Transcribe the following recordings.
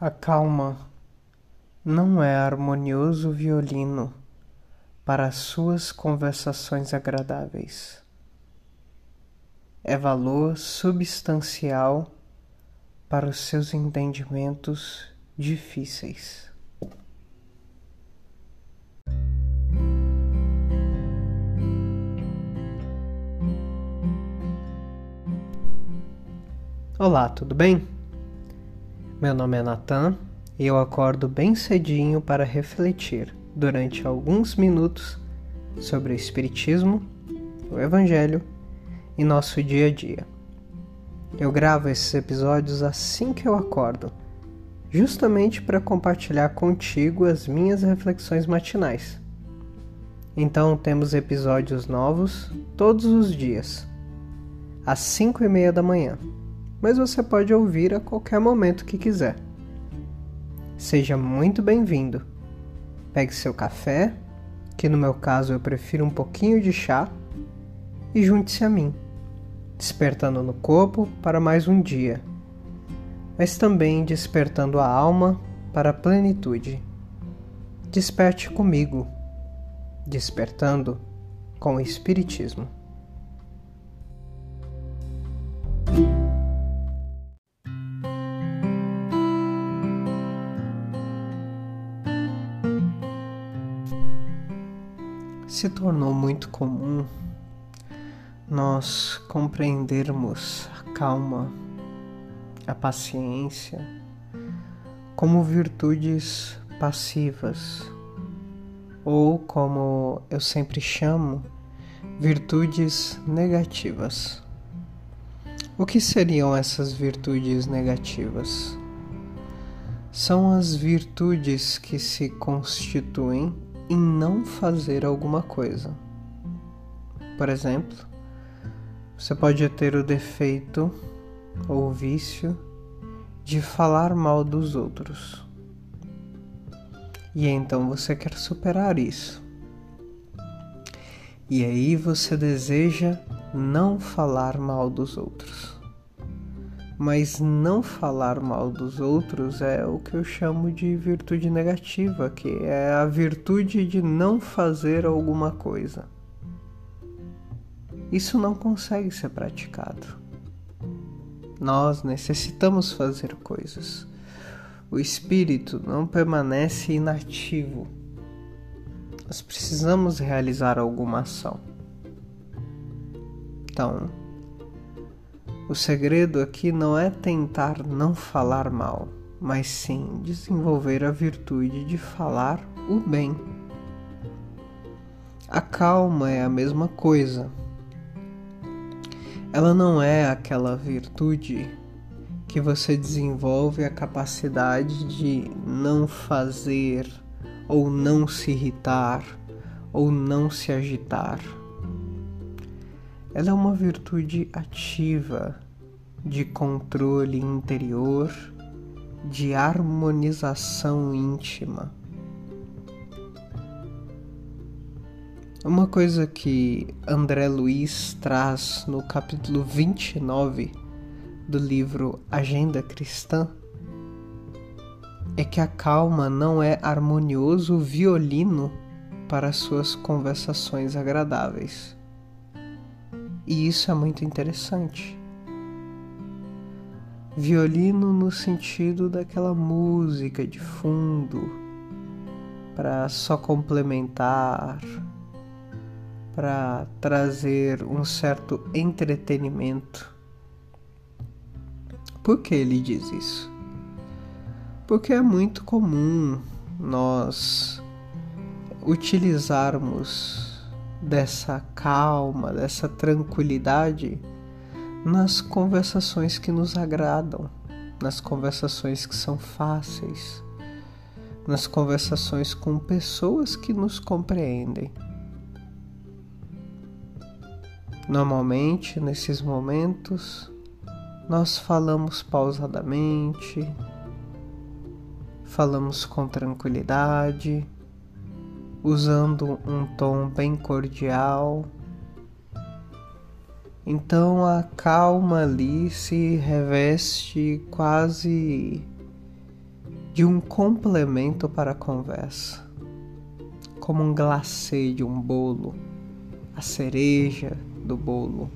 A calma não é harmonioso violino para suas conversações agradáveis. É valor substancial para os seus entendimentos difíceis. Olá, tudo bem? Meu nome é Natan e eu acordo bem cedinho para refletir durante alguns minutos sobre o Espiritismo, o Evangelho e nosso dia a dia. Eu gravo esses episódios assim que eu acordo, justamente para compartilhar contigo as minhas reflexões matinais. Então temos episódios novos todos os dias, às 5 e meia da manhã mas você pode ouvir a qualquer momento que quiser. Seja muito bem-vindo. Pegue seu café, que no meu caso eu prefiro um pouquinho de chá, e junte-se a mim, despertando no corpo para mais um dia, mas também despertando a alma para a plenitude. Desperte comigo, despertando com o Espiritismo. Se tornou muito comum nós compreendermos a calma, a paciência como virtudes passivas ou como eu sempre chamo, virtudes negativas. O que seriam essas virtudes negativas? São as virtudes que se constituem em não fazer alguma coisa. Por exemplo, você pode ter o defeito ou vício de falar mal dos outros. E então você quer superar isso. E aí você deseja não falar mal dos outros mas não falar mal dos outros é o que eu chamo de virtude negativa, que é a virtude de não fazer alguma coisa. Isso não consegue ser praticado. Nós necessitamos fazer coisas. O espírito não permanece inativo. Nós precisamos realizar alguma ação. Então, o segredo aqui não é tentar não falar mal, mas sim desenvolver a virtude de falar o bem. A calma é a mesma coisa. Ela não é aquela virtude que você desenvolve a capacidade de não fazer, ou não se irritar, ou não se agitar. Ela é uma virtude ativa de controle interior, de harmonização íntima. Uma coisa que André Luiz traz no capítulo 29 do livro Agenda Cristã é que a calma não é harmonioso violino para suas conversações agradáveis. E isso é muito interessante. Violino no sentido daquela música de fundo para só complementar, para trazer um certo entretenimento. Por que ele diz isso? Porque é muito comum nós utilizarmos dessa calma, dessa tranquilidade nas conversações que nos agradam, nas conversações que são fáceis, nas conversações com pessoas que nos compreendem. Normalmente, nesses momentos, nós falamos pausadamente, falamos com tranquilidade usando um tom bem cordial. Então a calma ali se reveste quase de um complemento para a conversa, como um glacê de um bolo, a cereja do bolo.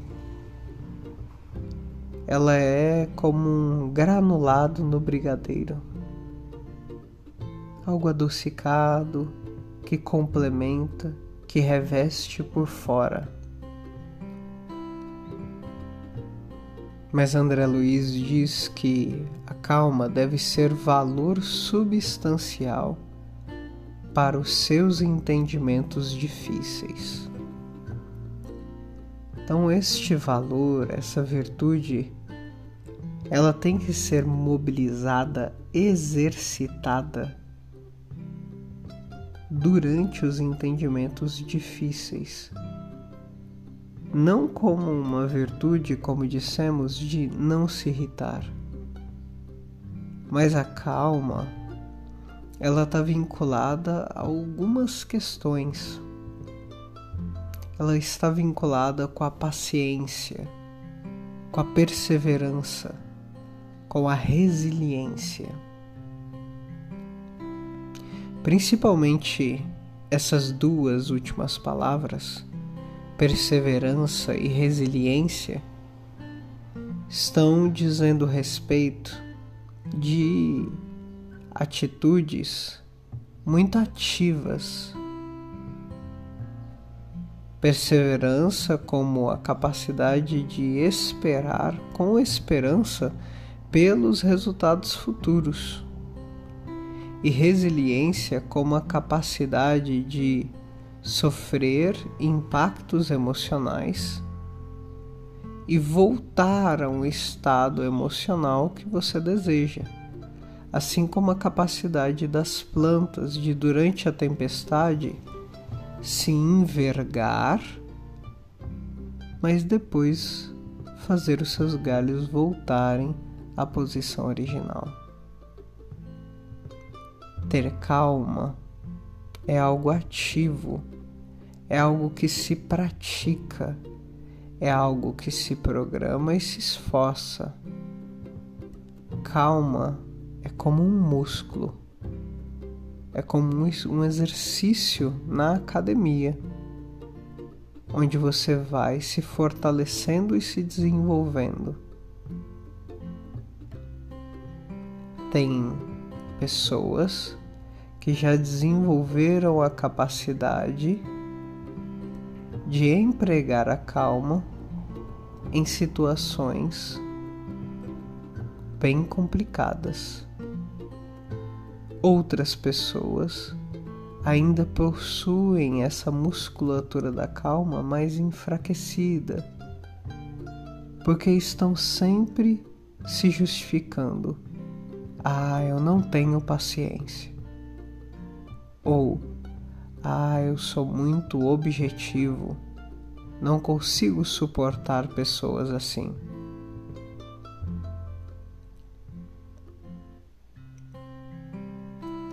Ela é como um granulado no brigadeiro, algo adocicado que complementa, que reveste por fora. Mas André Luiz diz que a calma deve ser valor substancial para os seus entendimentos difíceis. Então, este valor, essa virtude, ela tem que ser mobilizada, exercitada durante os entendimentos difíceis não como uma virtude, como dissemos, de não se irritar. Mas a calma, ela está vinculada a algumas questões. Ela está vinculada com a paciência, com a perseverança, com a resiliência. Principalmente essas duas últimas palavras perseverança e resiliência estão dizendo respeito de atitudes muito ativas. Perseverança como a capacidade de esperar com esperança pelos resultados futuros. E resiliência como a capacidade de sofrer impactos emocionais e voltar a um estado emocional que você deseja, assim como a capacidade das plantas de, durante a tempestade, se envergar, mas depois fazer os seus galhos voltarem à posição original. Ter calma é algo ativo, é algo que se pratica, é algo que se programa e se esforça. Calma é como um músculo, é como um exercício na academia, onde você vai se fortalecendo e se desenvolvendo. Tem pessoas que já desenvolveram a capacidade de empregar a calma em situações bem complicadas. Outras pessoas ainda possuem essa musculatura da calma mais enfraquecida, porque estão sempre se justificando. Ah, eu não tenho paciência. Ou, ah, eu sou muito objetivo, não consigo suportar pessoas assim.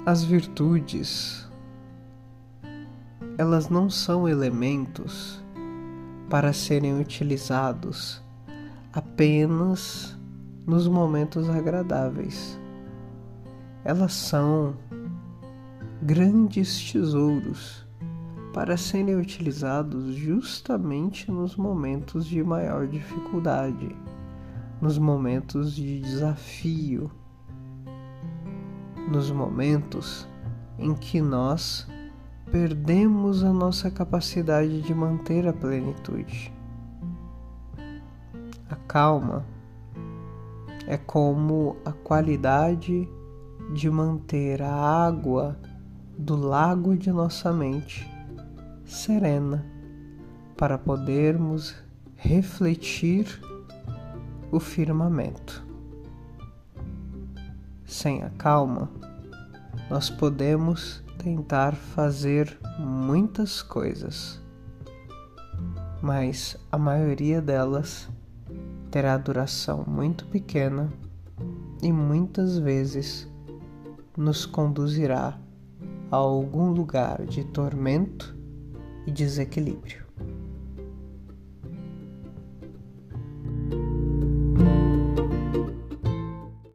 As virtudes, elas não são elementos para serem utilizados apenas nos momentos agradáveis. Elas são grandes tesouros para serem utilizados justamente nos momentos de maior dificuldade, nos momentos de desafio, nos momentos em que nós perdemos a nossa capacidade de manter a plenitude. A calma é como a qualidade de manter a água do lago de nossa mente serena para podermos refletir o firmamento. Sem a calma, nós podemos tentar fazer muitas coisas, mas a maioria delas terá duração muito pequena e muitas vezes nos conduzirá a algum lugar de tormento e desequilíbrio.